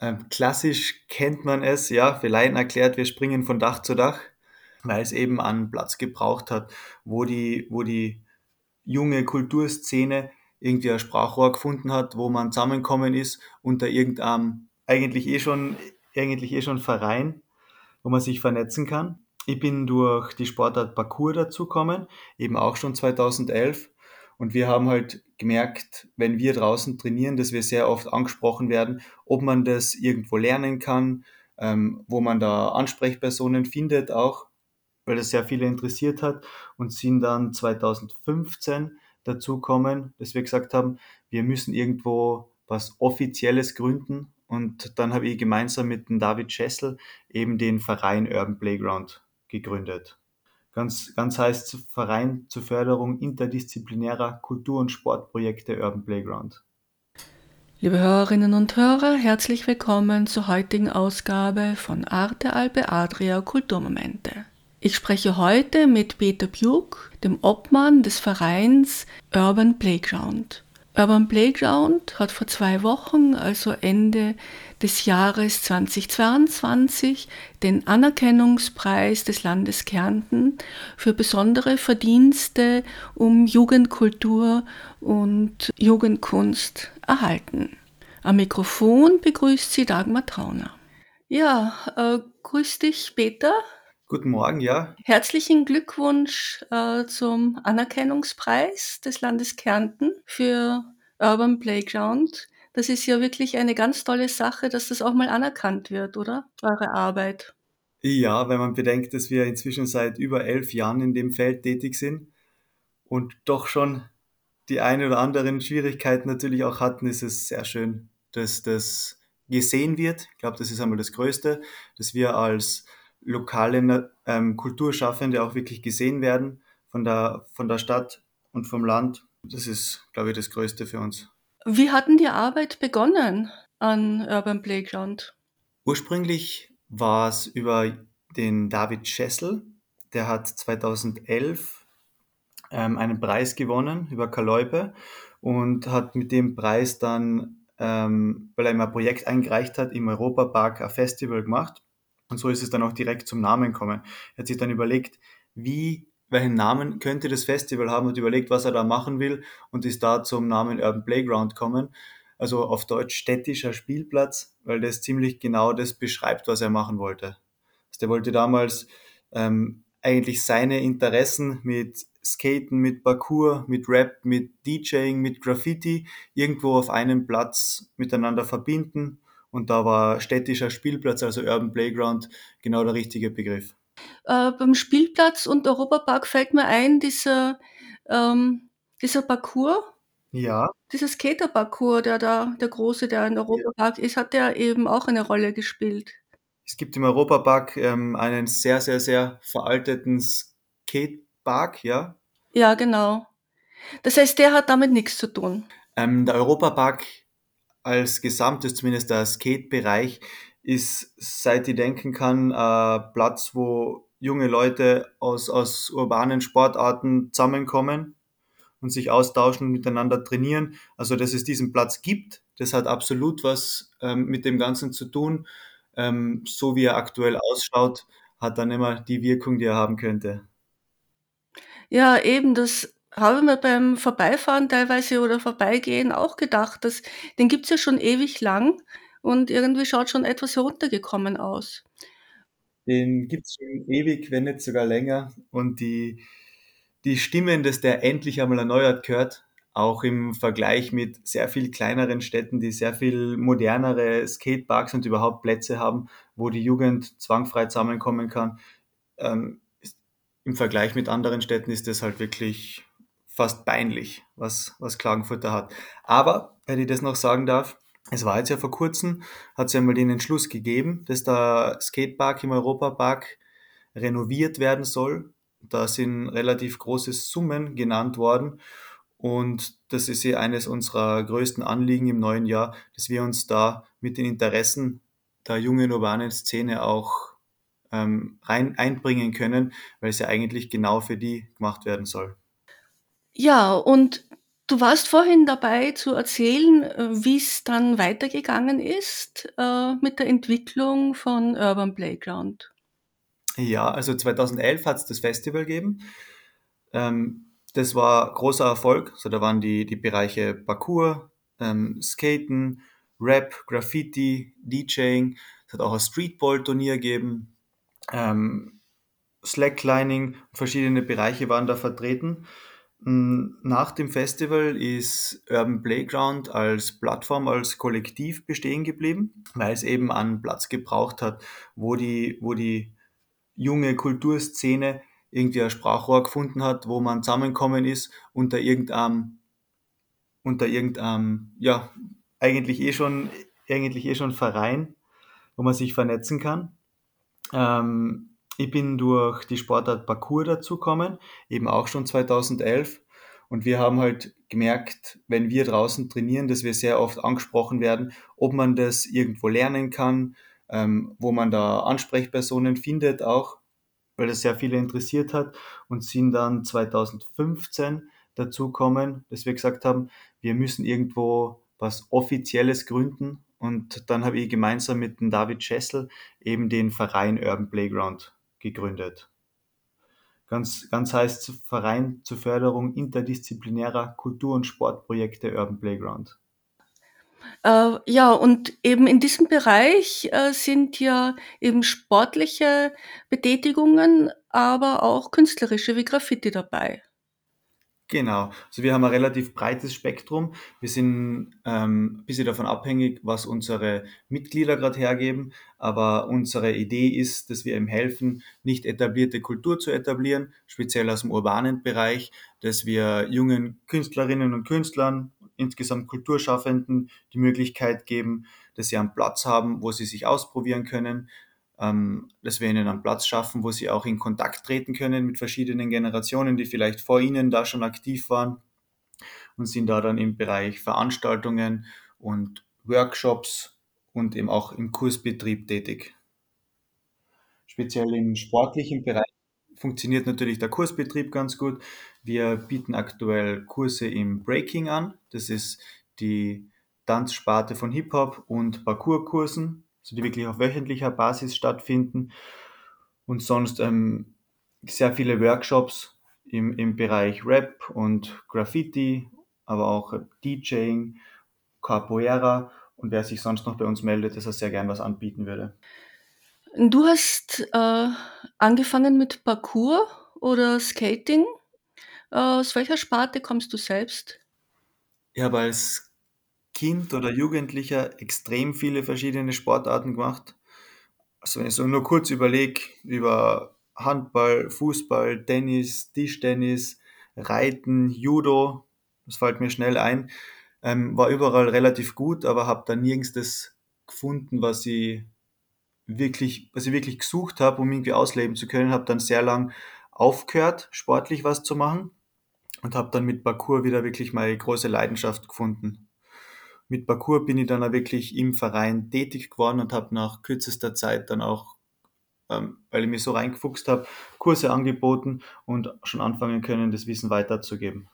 Ähm, klassisch kennt man es, ja, für Laien erklärt, wir springen von Dach zu Dach, weil es eben an Platz gebraucht hat, wo die, wo die junge Kulturszene irgendwie ein Sprachrohr gefunden hat, wo man zusammenkommen ist unter irgendeinem eigentlich eh schon, eigentlich eh schon Verein, wo man sich vernetzen kann. Ich bin durch die Sportart Parkour dazugekommen, eben auch schon 2011. Und wir haben halt gemerkt, wenn wir draußen trainieren, dass wir sehr oft angesprochen werden, ob man das irgendwo lernen kann, ähm, wo man da Ansprechpersonen findet auch, weil das sehr viele interessiert hat und sind dann 2015 dazu kommen, dass wir gesagt haben, wir müssen irgendwo was Offizielles gründen. Und dann habe ich gemeinsam mit dem David Schessel eben den Verein Urban Playground gegründet. Ganz, ganz heißt Verein zur Förderung interdisziplinärer Kultur- und Sportprojekte Urban Playground. Liebe Hörerinnen und Hörer, herzlich willkommen zur heutigen Ausgabe von Arte Alpe Adria Kulturmomente. Ich spreche heute mit Peter Bjuk, dem Obmann des Vereins Urban Playground. Urban Playground hat vor zwei Wochen, also Ende des Jahres 2022, den Anerkennungspreis des Landes Kärnten für besondere Verdienste um Jugendkultur und Jugendkunst erhalten. Am Mikrofon begrüßt sie Dagmar Trauner. Ja, äh, grüß dich, Peter. Guten Morgen, ja. Herzlichen Glückwunsch äh, zum Anerkennungspreis des Landes Kärnten für Urban Playground. Das ist ja wirklich eine ganz tolle Sache, dass das auch mal anerkannt wird, oder? Eure Arbeit. Ja, wenn man bedenkt, dass wir inzwischen seit über elf Jahren in dem Feld tätig sind und doch schon die eine oder anderen Schwierigkeiten natürlich auch hatten, ist es sehr schön, dass das gesehen wird. Ich glaube, das ist einmal das Größte, dass wir als lokale ähm, Kulturschaffende auch wirklich gesehen werden von der, von der Stadt und vom Land. Das ist, glaube ich, das Größte für uns. Wie hatten die Arbeit begonnen an Urban Playground? Ursprünglich war es über den David Schessel, der hat 2011 ähm, einen Preis gewonnen über Kaloipe und hat mit dem Preis dann, ähm, weil er immer ein Projekt eingereicht hat, im Europapark ein Festival gemacht und so ist es dann auch direkt zum Namen kommen. Er hat sich dann überlegt, wie, welchen Namen könnte das Festival haben und überlegt, was er da machen will und ist da zum Namen Urban Playground kommen. Also auf Deutsch städtischer Spielplatz, weil das ziemlich genau das beschreibt, was er machen wollte. Also der wollte damals ähm, eigentlich seine Interessen mit Skaten, mit Parkour, mit Rap, mit DJing, mit Graffiti irgendwo auf einem Platz miteinander verbinden und da war städtischer Spielplatz, also Urban Playground, genau der richtige Begriff. Äh, beim Spielplatz und Europapark fällt mir ein, dieser, ähm, dieser Parcours. Ja. Dieser Skater-Parcours, der da, der große, der in Europapark ja. ist, hat der eben auch eine Rolle gespielt. Es gibt im Europapark ähm, einen sehr, sehr, sehr veralteten Skatepark, ja. Ja, genau. Das heißt, der hat damit nichts zu tun. Ähm, der Europapark als Gesamtes, zumindest der Skate-Bereich, ist, seit ich denken kann, ein Platz, wo junge Leute aus, aus urbanen Sportarten zusammenkommen und sich austauschen und miteinander trainieren. Also, dass es diesen Platz gibt, das hat absolut was ähm, mit dem Ganzen zu tun. Ähm, so wie er aktuell ausschaut, hat dann immer die Wirkung, die er haben könnte. Ja, eben, das habe mir beim Vorbeifahren teilweise oder Vorbeigehen auch gedacht, dass den gibt's ja schon ewig lang und irgendwie schaut schon etwas heruntergekommen aus. Den gibt's schon ewig, wenn nicht sogar länger. Und die, die Stimmen, dass der endlich einmal erneuert gehört, auch im Vergleich mit sehr viel kleineren Städten, die sehr viel modernere Skateparks und überhaupt Plätze haben, wo die Jugend zwangfrei zusammenkommen kann. Ähm, Im Vergleich mit anderen Städten ist das halt wirklich fast peinlich, was, was Klagenfurt da hat. Aber, wenn ich das noch sagen darf, Es war jetzt ja vor kurzem, hat es ja mal den Entschluss gegeben, dass der Skatepark im Europapark renoviert werden soll. Da sind relativ große Summen genannt worden. Und das ist ja eines unserer größten Anliegen im neuen Jahr, dass wir uns da mit den Interessen der jungen urbanen Szene auch ähm, rein einbringen können, weil es ja eigentlich genau für die gemacht werden soll. Ja, und du warst vorhin dabei zu erzählen, äh, wie es dann weitergegangen ist äh, mit der Entwicklung von Urban Playground. Ja, also 2011 hat es das Festival gegeben. Ähm, das war großer Erfolg. So, da waren die, die Bereiche Parkour, ähm, Skaten, Rap, Graffiti, DJing. Es hat auch ein Streetball-Turnier gegeben. Ähm, Slacklining, verschiedene Bereiche waren da vertreten. Mm, nach dem Festival ist Urban Playground als Plattform, als Kollektiv bestehen geblieben, weil es eben einen Platz gebraucht hat, wo die, wo die junge Kulturszene irgendwie ein Sprachrohr gefunden hat, wo man zusammenkommen ist unter irgendeinem, unter irgendeinem, ja, eigentlich eh schon, eigentlich eh schon Verein, wo man sich vernetzen kann. Ähm, ich bin durch die Sportart Parkour dazugekommen, eben auch schon 2011. Und wir haben halt gemerkt, wenn wir draußen trainieren, dass wir sehr oft angesprochen werden, ob man das irgendwo lernen kann, ähm, wo man da Ansprechpersonen findet auch, weil das sehr viele interessiert hat und sind dann 2015 dazu kommen, dass wir gesagt haben, wir müssen irgendwo was Offizielles gründen und dann habe ich gemeinsam mit dem David Schessel eben den Verein Urban Playground gegründet. Ganz, ganz heißt Verein zur Förderung interdisziplinärer Kultur- und Sportprojekte Urban Playground. Äh, ja, und eben in diesem Bereich äh, sind ja eben sportliche Betätigungen, aber auch künstlerische wie Graffiti dabei. Genau. Also wir haben ein relativ breites Spektrum. Wir sind ähm, ein bisschen davon abhängig, was unsere Mitglieder gerade hergeben. Aber unsere Idee ist, dass wir ihm helfen, nicht etablierte Kultur zu etablieren, speziell aus dem urbanen Bereich, dass wir jungen Künstlerinnen und Künstlern, insgesamt Kulturschaffenden die Möglichkeit geben, dass sie einen Platz haben, wo sie sich ausprobieren können, dass wir ihnen einen Platz schaffen, wo sie auch in Kontakt treten können mit verschiedenen Generationen, die vielleicht vor ihnen da schon aktiv waren und sind da dann im Bereich Veranstaltungen und Workshops und eben auch im Kursbetrieb tätig. Speziell im sportlichen Bereich funktioniert natürlich der Kursbetrieb ganz gut. Wir bieten aktuell Kurse im Breaking an. Das ist die Tanzsparte von Hip-Hop und Parkourkursen also die wirklich auf wöchentlicher Basis stattfinden. Und sonst ähm, sehr viele Workshops im, im Bereich Rap und Graffiti, aber auch DJing, Capoeira und wer sich sonst noch bei uns meldet, dass er sehr gern was anbieten würde. Du hast äh, angefangen mit Parkour oder Skating. Äh, aus welcher Sparte kommst du selbst? Ich habe als Kind oder Jugendlicher extrem viele verschiedene Sportarten gemacht. Also wenn ich so nur kurz überlege, über Handball, Fußball, Tennis, Tischtennis, Reiten, Judo, das fällt mir schnell ein, ähm, war überall relativ gut, aber habe da nirgends das gefunden, was ich wirklich, was ich wirklich gesucht habe, um irgendwie ausleben zu können. Habe dann sehr lang aufgehört, sportlich was zu machen und habe dann mit Parkour wieder wirklich meine große Leidenschaft gefunden mit Parcours bin ich dann auch wirklich im Verein tätig geworden und habe nach kürzester Zeit dann auch, ähm, weil ich mich so reingefuchst habe, Kurse angeboten und schon anfangen können, das Wissen weiterzugeben.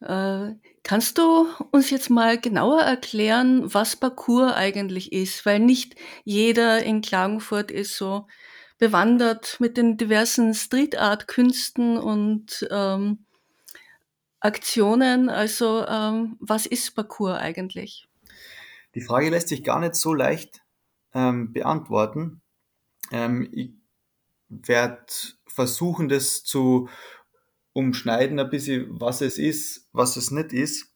Äh, kannst du uns jetzt mal genauer erklären, was Parcours eigentlich ist? Weil nicht jeder in Klagenfurt ist so bewandert mit den diversen Street Art Künsten und ähm, Aktionen. Also ähm, was ist Parcours eigentlich? Die Frage lässt sich gar nicht so leicht ähm, beantworten. Ähm, ich werde versuchen, das zu umschneiden, ein bisschen, was es ist, was es nicht ist,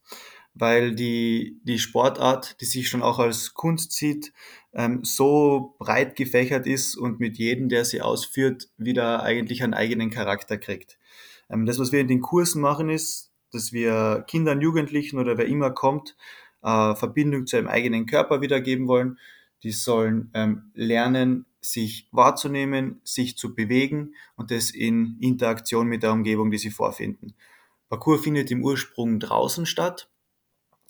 weil die, die Sportart, die sich schon auch als Kunst sieht, ähm, so breit gefächert ist und mit jedem, der sie ausführt, wieder eigentlich einen eigenen Charakter kriegt. Ähm, das, was wir in den Kursen machen, ist, dass wir Kindern, Jugendlichen oder wer immer kommt, äh, Verbindung zu ihrem eigenen Körper wiedergeben wollen. Die sollen ähm, lernen, sich wahrzunehmen, sich zu bewegen und das in Interaktion mit der Umgebung, die sie vorfinden. Parcours findet im Ursprung draußen statt.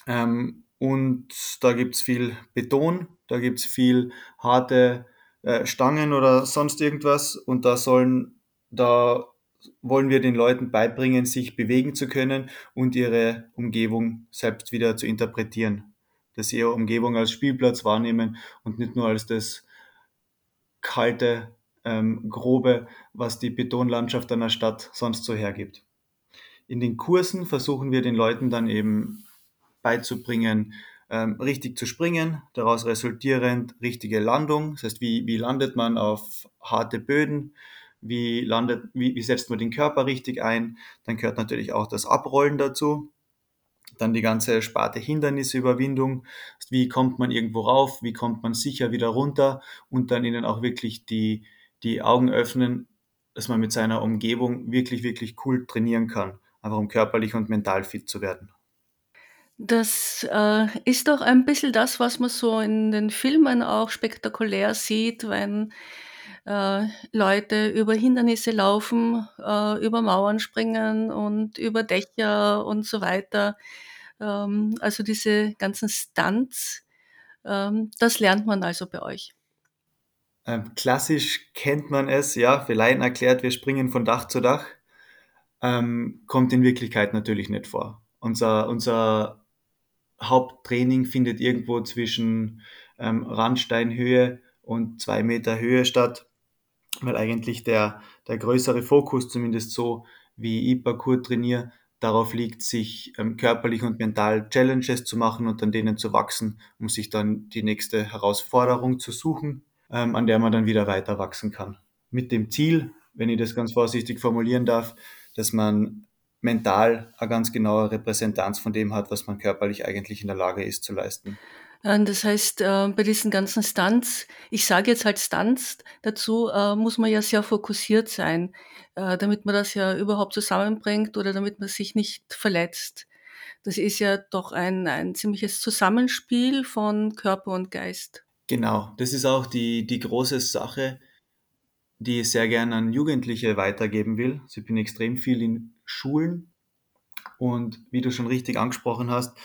Ähm, und da gibt's viel Beton, da gibt's viel harte äh, Stangen oder sonst irgendwas. Und da sollen, da wollen wir den Leuten beibringen, sich bewegen zu können und ihre Umgebung selbst wieder zu interpretieren. Dass sie ihre Umgebung als Spielplatz wahrnehmen und nicht nur als das kalte, ähm, grobe, was die Betonlandschaft einer Stadt sonst so hergibt. In den Kursen versuchen wir den Leuten dann eben beizubringen, ähm, richtig zu springen, daraus resultierend richtige Landung. Das heißt, wie, wie landet man auf harte Böden, wie, landet, wie, wie setzt man den Körper richtig ein. Dann gehört natürlich auch das Abrollen dazu. Dann die ganze Sparte Hindernisüberwindung. Wie kommt man irgendwo rauf? Wie kommt man sicher wieder runter? Und dann ihnen auch wirklich die, die Augen öffnen, dass man mit seiner Umgebung wirklich, wirklich cool trainieren kann. Einfach um körperlich und mental fit zu werden. Das äh, ist doch ein bisschen das, was man so in den Filmen auch spektakulär sieht, wenn äh, Leute über Hindernisse laufen, äh, über Mauern springen und über Dächer und so weiter. Ähm, also diese ganzen Stunts, ähm, das lernt man also bei euch. Ähm, klassisch kennt man es, ja, für Laien erklärt, wir springen von Dach zu Dach. Ähm, kommt in Wirklichkeit natürlich nicht vor. Unser, unser Haupttraining findet irgendwo zwischen ähm, Randsteinhöhe und zwei Meter Höhe statt, weil eigentlich der, der größere Fokus, zumindest so wie ich Parkour trainiere, darauf liegt, sich ähm, körperlich und mental Challenges zu machen und an denen zu wachsen, um sich dann die nächste Herausforderung zu suchen, ähm, an der man dann wieder weiter wachsen kann. Mit dem Ziel, wenn ich das ganz vorsichtig formulieren darf, dass man mental eine ganz genaue Repräsentanz von dem hat, was man körperlich eigentlich in der Lage ist zu leisten. Das heißt, äh, bei diesen ganzen Stunts, ich sage jetzt halt Stunts, dazu äh, muss man ja sehr fokussiert sein, äh, damit man das ja überhaupt zusammenbringt oder damit man sich nicht verletzt. Das ist ja doch ein, ein ziemliches Zusammenspiel von Körper und Geist. Genau, das ist auch die, die große Sache, die ich sehr gerne an Jugendliche weitergeben will. Also ich bin extrem viel in Schulen und wie du schon richtig angesprochen hast,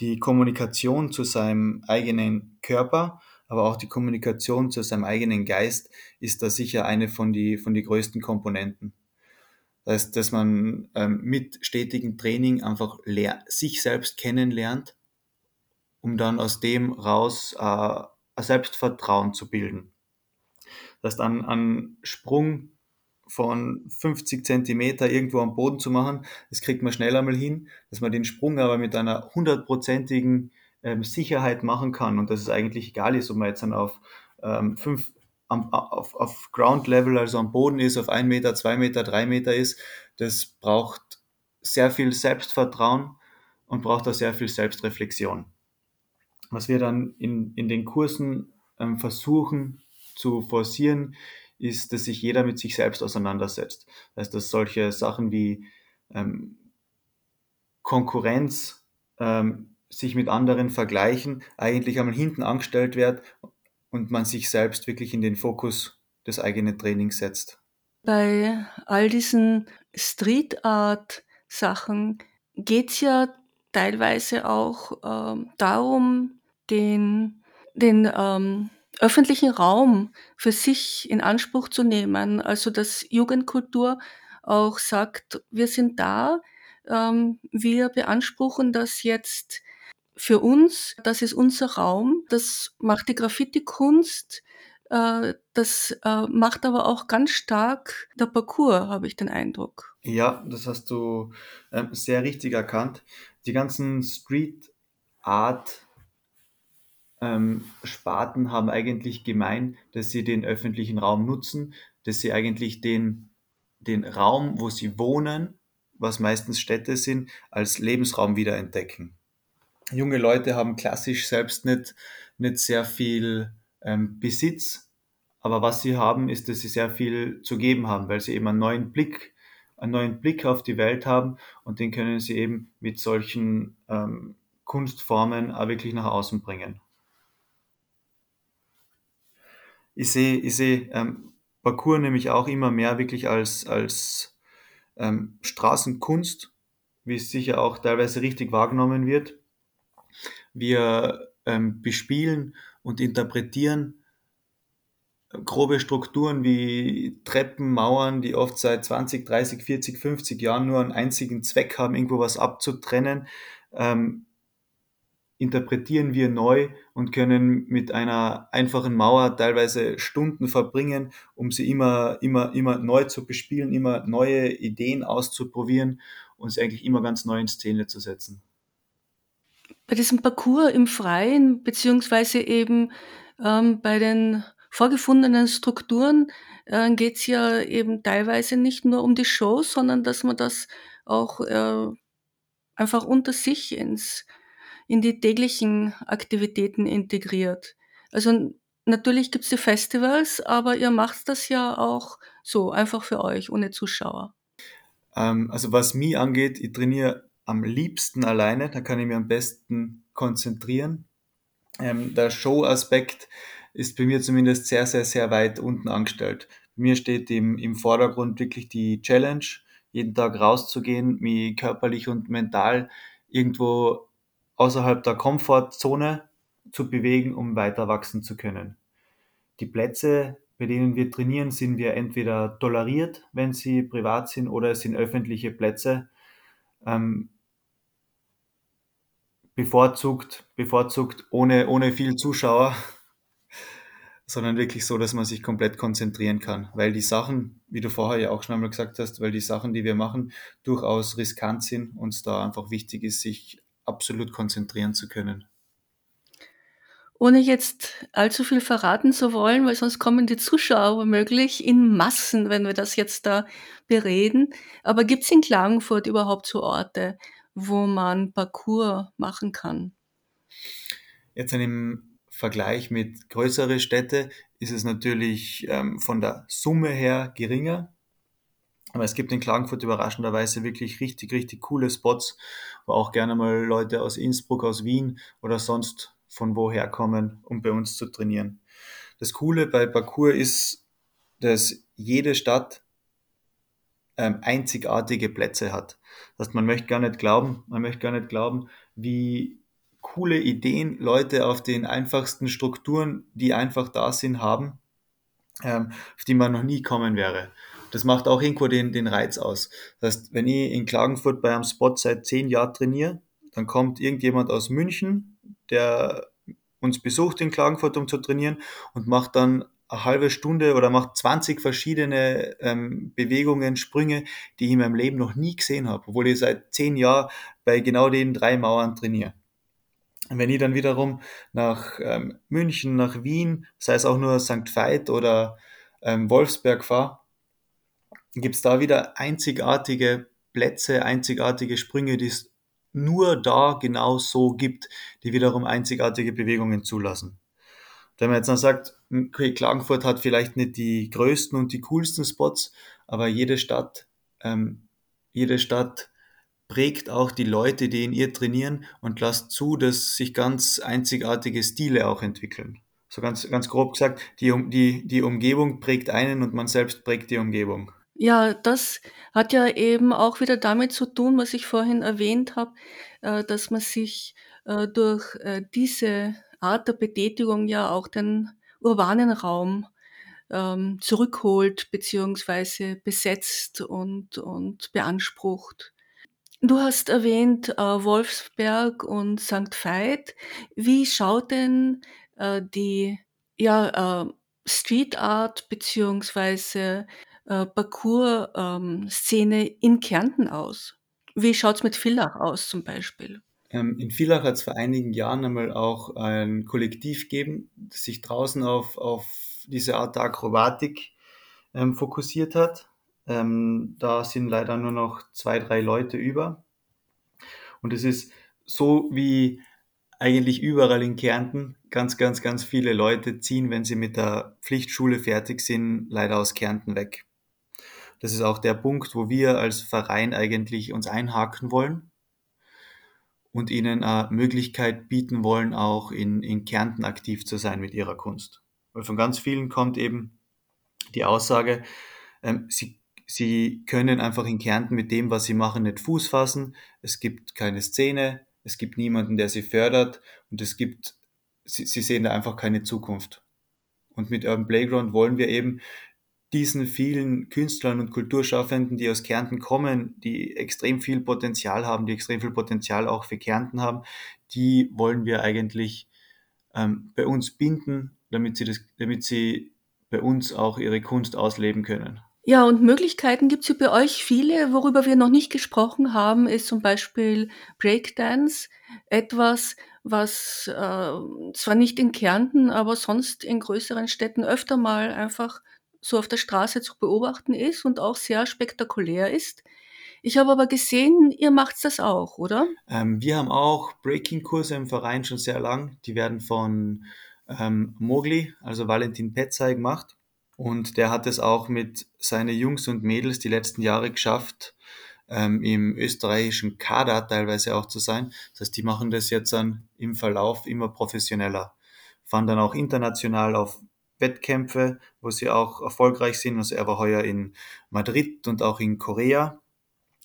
die Kommunikation zu seinem eigenen Körper, aber auch die Kommunikation zu seinem eigenen Geist ist da sicher eine von die, von die größten Komponenten. Das heißt, dass man ähm, mit stetigem Training einfach sich selbst kennenlernt, um dann aus dem raus äh, Selbstvertrauen zu bilden. Das heißt, an, an Sprung von 50 Zentimeter irgendwo am Boden zu machen, das kriegt man schnell einmal hin, dass man den Sprung aber mit einer hundertprozentigen ähm, Sicherheit machen kann und dass es eigentlich egal ist, ob man jetzt dann auf ähm, fünf am, auf, auf Ground Level, also am Boden ist, auf ein Meter, zwei Meter, drei Meter ist, das braucht sehr viel Selbstvertrauen und braucht auch sehr viel Selbstreflexion. Was wir dann in, in den Kursen ähm, versuchen zu forcieren, ist, dass sich jeder mit sich selbst auseinandersetzt. Das heißt, dass solche Sachen wie ähm, Konkurrenz, ähm, sich mit anderen vergleichen, eigentlich einmal hinten angestellt wird und man sich selbst wirklich in den Fokus des eigenen Trainings setzt. Bei all diesen Street Art Sachen geht es ja teilweise auch ähm, darum, den, den ähm, öffentlichen Raum für sich in Anspruch zu nehmen. Also dass Jugendkultur auch sagt, wir sind da, ähm, wir beanspruchen das jetzt für uns, das ist unser Raum, das macht die Graffiti-Kunst, äh, das äh, macht aber auch ganz stark der Parcours, habe ich den Eindruck. Ja, das hast du ähm, sehr richtig erkannt. Die ganzen Street Art ähm, Sparten haben eigentlich gemein, dass sie den öffentlichen Raum nutzen, dass sie eigentlich den, den Raum, wo sie wohnen, was meistens Städte sind, als Lebensraum wiederentdecken. Junge Leute haben klassisch selbst nicht, nicht sehr viel ähm, Besitz, aber was sie haben, ist, dass sie sehr viel zu geben haben, weil sie eben einen neuen Blick, einen neuen Blick auf die Welt haben und den können sie eben mit solchen ähm, Kunstformen auch wirklich nach außen bringen. Ich sehe, ich sehe ähm, Parcours nämlich auch immer mehr wirklich als, als ähm, Straßenkunst, wie es sicher auch teilweise richtig wahrgenommen wird. Wir ähm, bespielen und interpretieren grobe Strukturen wie Treppen, Mauern, die oft seit 20, 30, 40, 50 Jahren nur einen einzigen Zweck haben, irgendwo was abzutrennen, ähm, interpretieren wir neu und können mit einer einfachen Mauer teilweise Stunden verbringen, um sie immer, immer, immer neu zu bespielen, immer neue Ideen auszuprobieren und sie eigentlich immer ganz neu in Szene zu setzen. Bei diesem Parcours im Freien, beziehungsweise eben ähm, bei den vorgefundenen Strukturen äh, geht es ja eben teilweise nicht nur um die Show, sondern dass man das auch äh, einfach unter sich ins in die täglichen Aktivitäten integriert. Also natürlich gibt es die Festivals, aber ihr macht das ja auch so, einfach für euch, ohne Zuschauer. Ähm, also was mich angeht, ich trainiere am liebsten alleine, da kann ich mich am besten konzentrieren. Ähm, der Show-Aspekt ist bei mir zumindest sehr, sehr, sehr weit unten angestellt. Bei mir steht im, im Vordergrund wirklich die Challenge, jeden Tag rauszugehen, mich körperlich und mental irgendwo außerhalb der Komfortzone zu bewegen, um weiter wachsen zu können. Die Plätze, bei denen wir trainieren, sind wir entweder toleriert, wenn sie privat sind, oder es sind öffentliche Plätze. Ähm, bevorzugt, bevorzugt ohne, ohne viel Zuschauer, sondern wirklich so, dass man sich komplett konzentrieren kann. Weil die Sachen, wie du vorher ja auch schon einmal gesagt hast, weil die Sachen, die wir machen, durchaus riskant sind und es da einfach wichtig ist, sich absolut konzentrieren zu können. Ohne jetzt allzu viel verraten zu wollen, weil sonst kommen die Zuschauer womöglich in Massen, wenn wir das jetzt da bereden. Aber gibt es in Klagenfurt überhaupt so Orte, wo man Parcours machen kann? Jetzt im Vergleich mit größeren Städten ist es natürlich ähm, von der Summe her geringer. Aber es gibt in Klagenfurt überraschenderweise wirklich richtig, richtig coole Spots, wo auch gerne mal Leute aus Innsbruck, aus Wien oder sonst von woher kommen, um bei uns zu trainieren. Das Coole bei Parcours ist, dass jede Stadt ähm, einzigartige Plätze hat. Das heißt, man möchte gar nicht glauben, man möchte gar nicht glauben, wie coole Ideen Leute auf den einfachsten Strukturen, die einfach da sind, haben, ähm, auf die man noch nie kommen wäre das macht auch irgendwo den, den Reiz aus. Das heißt, wenn ich in Klagenfurt bei einem Spot seit zehn Jahren trainiere, dann kommt irgendjemand aus München, der uns besucht in Klagenfurt, um zu trainieren und macht dann eine halbe Stunde oder macht 20 verschiedene ähm, Bewegungen, Sprünge, die ich in meinem Leben noch nie gesehen habe, obwohl ich seit zehn Jahren bei genau den drei Mauern trainiere. Und wenn ich dann wiederum nach ähm, München, nach Wien, sei es auch nur St. Veit oder ähm, Wolfsberg fahre, gibt es da wieder einzigartige Plätze, einzigartige Sprünge, die es nur da genau so gibt, die wiederum einzigartige Bewegungen zulassen. Wenn man jetzt noch sagt, okay, Klagenfurt hat vielleicht nicht die größten und die coolsten Spots, aber jede Stadt, ähm, jede Stadt prägt auch die Leute, die in ihr trainieren und lasst zu, dass sich ganz einzigartige Stile auch entwickeln. So ganz, ganz grob gesagt, die, die, die Umgebung prägt einen und man selbst prägt die Umgebung. Ja, das hat ja eben auch wieder damit zu tun, was ich vorhin erwähnt habe, äh, dass man sich äh, durch äh, diese Art der Betätigung ja auch den urbanen Raum ähm, zurückholt beziehungsweise besetzt und, und beansprucht. Du hast erwähnt Wolfsberg und St. Veit. Wie schaut denn die ja, Street Art beziehungsweise äh, Parcours-Szene ähm, in Kärnten aus? Wie schaut es mit Villach aus zum Beispiel? Ähm, in Villach hat es vor einigen Jahren einmal auch ein Kollektiv gegeben, das sich draußen auf, auf diese Art der Akrobatik ähm, fokussiert hat. Ähm, da sind leider nur noch zwei, drei Leute über. Und es ist so wie eigentlich überall in Kärnten ganz, ganz, ganz viele Leute ziehen, wenn sie mit der Pflichtschule fertig sind, leider aus Kärnten weg. Das ist auch der Punkt, wo wir als Verein eigentlich uns einhaken wollen und ihnen eine Möglichkeit bieten wollen, auch in, in Kärnten aktiv zu sein mit ihrer Kunst. Weil von ganz vielen kommt eben die Aussage, ähm, sie, sie können einfach in Kärnten mit dem, was sie machen, nicht Fuß fassen. Es gibt keine Szene, es gibt niemanden, der sie fördert und es gibt, sie, sie sehen da einfach keine Zukunft. Und mit Urban Playground wollen wir eben diesen vielen Künstlern und Kulturschaffenden, die aus Kärnten kommen, die extrem viel Potenzial haben, die extrem viel Potenzial auch für Kärnten haben, die wollen wir eigentlich ähm, bei uns binden, damit sie, das, damit sie bei uns auch ihre Kunst ausleben können. Ja, und Möglichkeiten gibt es bei euch viele. Worüber wir noch nicht gesprochen haben, ist zum Beispiel Breakdance. Etwas, was äh, zwar nicht in Kärnten, aber sonst in größeren Städten öfter mal einfach so auf der Straße zu beobachten ist und auch sehr spektakulär ist. Ich habe aber gesehen, ihr macht das auch, oder? Ähm, wir haben auch Breaking-Kurse im Verein schon sehr lang. Die werden von ähm, Mogli, also Valentin Petzai, gemacht. Und der hat es auch mit seinen Jungs und Mädels die letzten Jahre geschafft, ähm, im österreichischen Kader teilweise auch zu sein. Das heißt, die machen das jetzt dann im Verlauf immer professioneller. Fahren dann auch international auf Wettkämpfe, wo sie auch erfolgreich sind. Also er war heuer in Madrid und auch in Korea,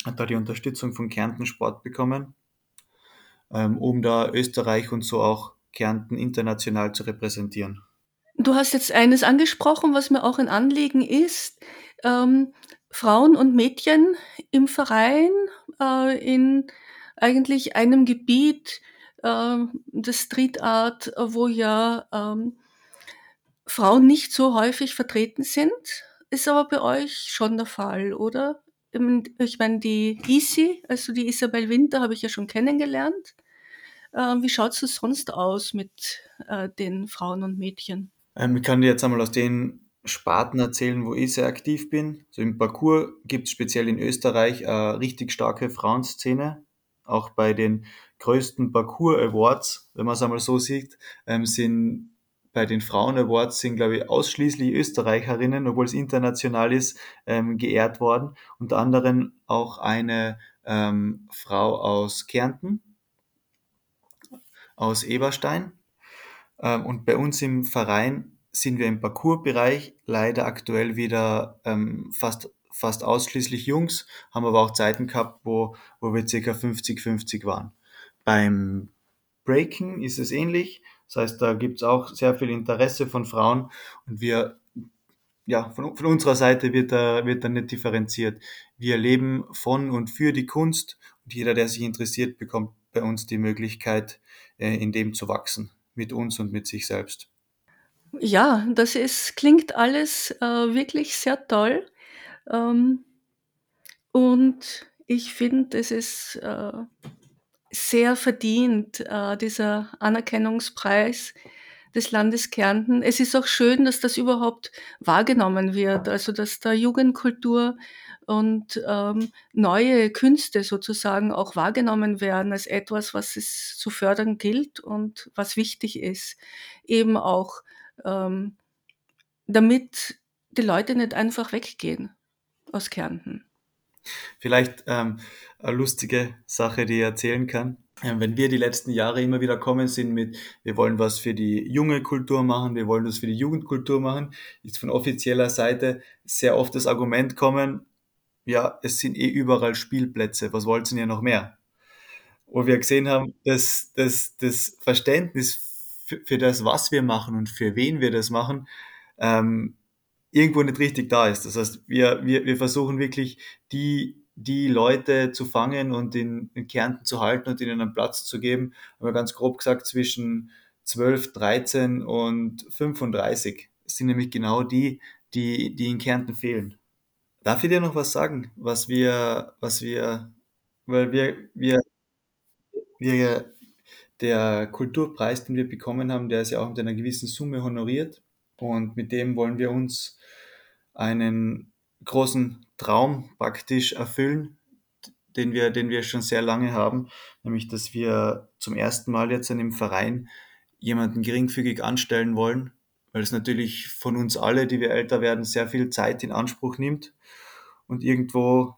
hat da die Unterstützung von Kärnten Sport bekommen, ähm, um da Österreich und so auch Kärnten international zu repräsentieren. Du hast jetzt eines angesprochen, was mir auch ein Anliegen ist. Ähm, Frauen und Mädchen im Verein äh, in eigentlich einem Gebiet äh, des Street Art, wo ja ähm, Frauen nicht so häufig vertreten sind, ist aber bei euch schon der Fall, oder? Ich meine, die Isi, also die Isabel Winter, habe ich ja schon kennengelernt. Äh, wie schaut es sonst aus mit äh, den Frauen und Mädchen? Ähm, ich kann dir jetzt einmal aus den Sparten erzählen, wo ich sehr aktiv bin. So im Parcours gibt es speziell in Österreich eine richtig starke Frauenszene. Auch bei den größten Parcours Awards, wenn man es einmal so sieht, ähm, sind bei den Frauen Awards sind, glaube ich, ausschließlich Österreicherinnen, obwohl es international ist, ähm, geehrt worden. Unter anderem auch eine ähm, Frau aus Kärnten, aus Eberstein. Ähm, und bei uns im Verein sind wir im Parcoursbereich leider aktuell wieder ähm, fast, fast ausschließlich Jungs, haben aber auch Zeiten gehabt, wo, wo wir circa 50-50 waren. Beim Breaking ist es ähnlich. Das heißt, da gibt es auch sehr viel Interesse von Frauen und wir, ja, von, von unserer Seite wird da, wird da nicht differenziert. Wir leben von und für die Kunst und jeder, der sich interessiert, bekommt bei uns die Möglichkeit, äh, in dem zu wachsen, mit uns und mit sich selbst. Ja, das ist, klingt alles äh, wirklich sehr toll. Ähm, und ich finde, es ist äh, sehr verdient, äh, dieser Anerkennungspreis des Landes Kärnten. Es ist auch schön, dass das überhaupt wahrgenommen wird, also dass da Jugendkultur und ähm, neue Künste sozusagen auch wahrgenommen werden als etwas, was es zu fördern gilt und was wichtig ist. Eben auch, ähm, damit die Leute nicht einfach weggehen aus Kärnten. Vielleicht ähm, eine lustige Sache, die ich erzählen kann. Ähm, wenn wir die letzten Jahre immer wieder kommen sind mit, wir wollen was für die junge Kultur machen, wir wollen was für die Jugendkultur machen, ist von offizieller Seite sehr oft das Argument kommen, ja, es sind eh überall Spielplätze, was wollt ihr noch mehr? Wo wir gesehen haben, dass, dass das Verständnis für, für das, was wir machen und für wen wir das machen, ähm, irgendwo nicht richtig da ist. Das heißt, wir, wir, wir versuchen wirklich die, die Leute zu fangen und in, in Kärnten zu halten und ihnen einen Platz zu geben. Aber ganz grob gesagt zwischen 12, 13 und 35 das sind nämlich genau die, die, die in Kärnten fehlen. Darf ich dir noch was sagen, was wir, was wir, weil wir, wir, wir, der Kulturpreis, den wir bekommen haben, der ist ja auch mit einer gewissen Summe honoriert. Und mit dem wollen wir uns einen großen Traum praktisch erfüllen, den wir, den wir schon sehr lange haben, nämlich dass wir zum ersten Mal jetzt in dem Verein jemanden geringfügig anstellen wollen, weil es natürlich von uns alle, die wir älter werden, sehr viel Zeit in Anspruch nimmt und irgendwo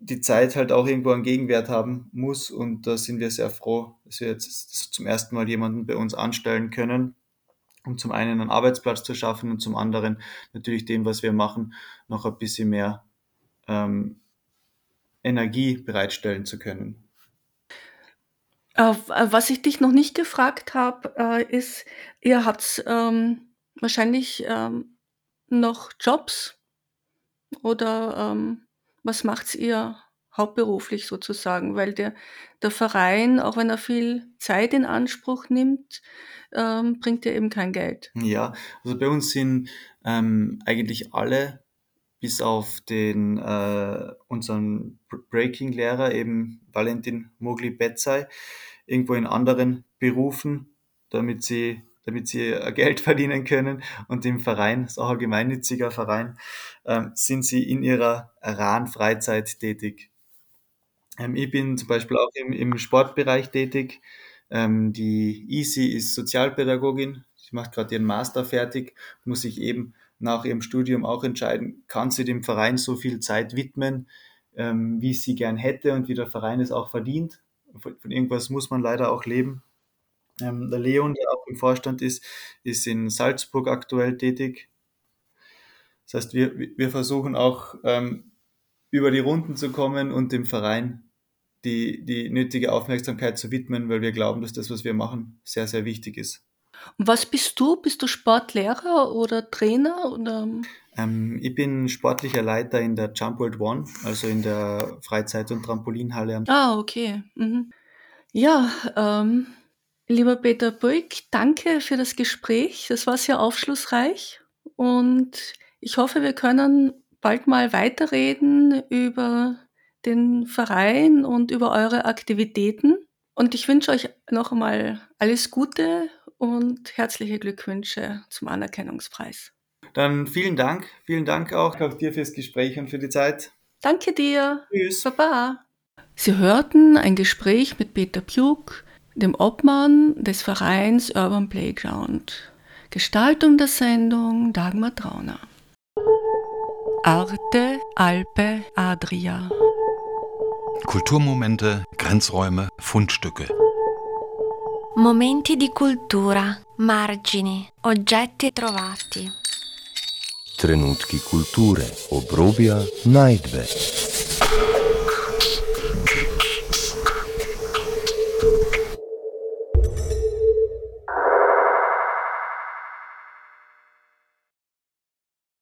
die Zeit halt auch irgendwo einen Gegenwert haben muss. Und da sind wir sehr froh, dass wir jetzt zum ersten Mal jemanden bei uns anstellen können, um zum einen einen Arbeitsplatz zu schaffen und zum anderen natürlich dem, was wir machen, noch ein bisschen mehr ähm, Energie bereitstellen zu können. Äh, was ich dich noch nicht gefragt habe, äh, ist, ihr habt ähm, wahrscheinlich ähm, noch Jobs oder ähm, was macht ihr hauptberuflich sozusagen? Weil der, der Verein, auch wenn er viel Zeit in Anspruch nimmt, ähm, bringt ja eben kein Geld. Ja, also bei uns sind ähm, eigentlich alle, bis auf den äh, unseren Breaking-Lehrer, eben Valentin Mogli-Betzai, irgendwo in anderen Berufen, damit sie damit sie Geld verdienen können. Und im Verein, ist auch ein gemeinnütziger Verein, ähm, sind sie in ihrer RAN-Freizeit tätig. Ähm, ich bin zum Beispiel auch im, im Sportbereich tätig. Ähm, die Easy ist Sozialpädagogin. Sie macht gerade ihren Master fertig, muss sich eben nach ihrem Studium auch entscheiden, kann sie dem Verein so viel Zeit widmen, ähm, wie sie gern hätte und wie der Verein es auch verdient. Von, von irgendwas muss man leider auch leben. Ähm, der Leon, der auch im Vorstand ist, ist in Salzburg aktuell tätig. Das heißt, wir, wir versuchen auch ähm, über die Runden zu kommen und dem Verein die, die nötige Aufmerksamkeit zu widmen, weil wir glauben, dass das, was wir machen, sehr, sehr wichtig ist. Und was bist du? Bist du Sportlehrer oder Trainer? Oder? Ähm, ich bin sportlicher Leiter in der Jump World One, also in der Freizeit- und Trampolinhalle. Ah, okay. Mhm. Ja, ähm, lieber Peter Brück, danke für das Gespräch. Das war sehr aufschlussreich und ich hoffe, wir können bald mal weiterreden über den Verein und über eure Aktivitäten. Und ich wünsche euch noch einmal alles Gute und herzliche Glückwünsche zum Anerkennungspreis. Dann vielen Dank. Vielen Dank auch, auch dir fürs Gespräch und für die Zeit. Danke dir. Tschüss. Baba. Sie hörten ein Gespräch mit Peter Pjuk, dem Obmann des Vereins Urban Playground. Gestaltung der Sendung Dagmar Trauner. Arte Alpe Adria. Kulturmomente, Grenzräume, Fundstücke. Momenti di cultura, margini, oggetti trovati. Trenutki kulture, obrobja, najdbe.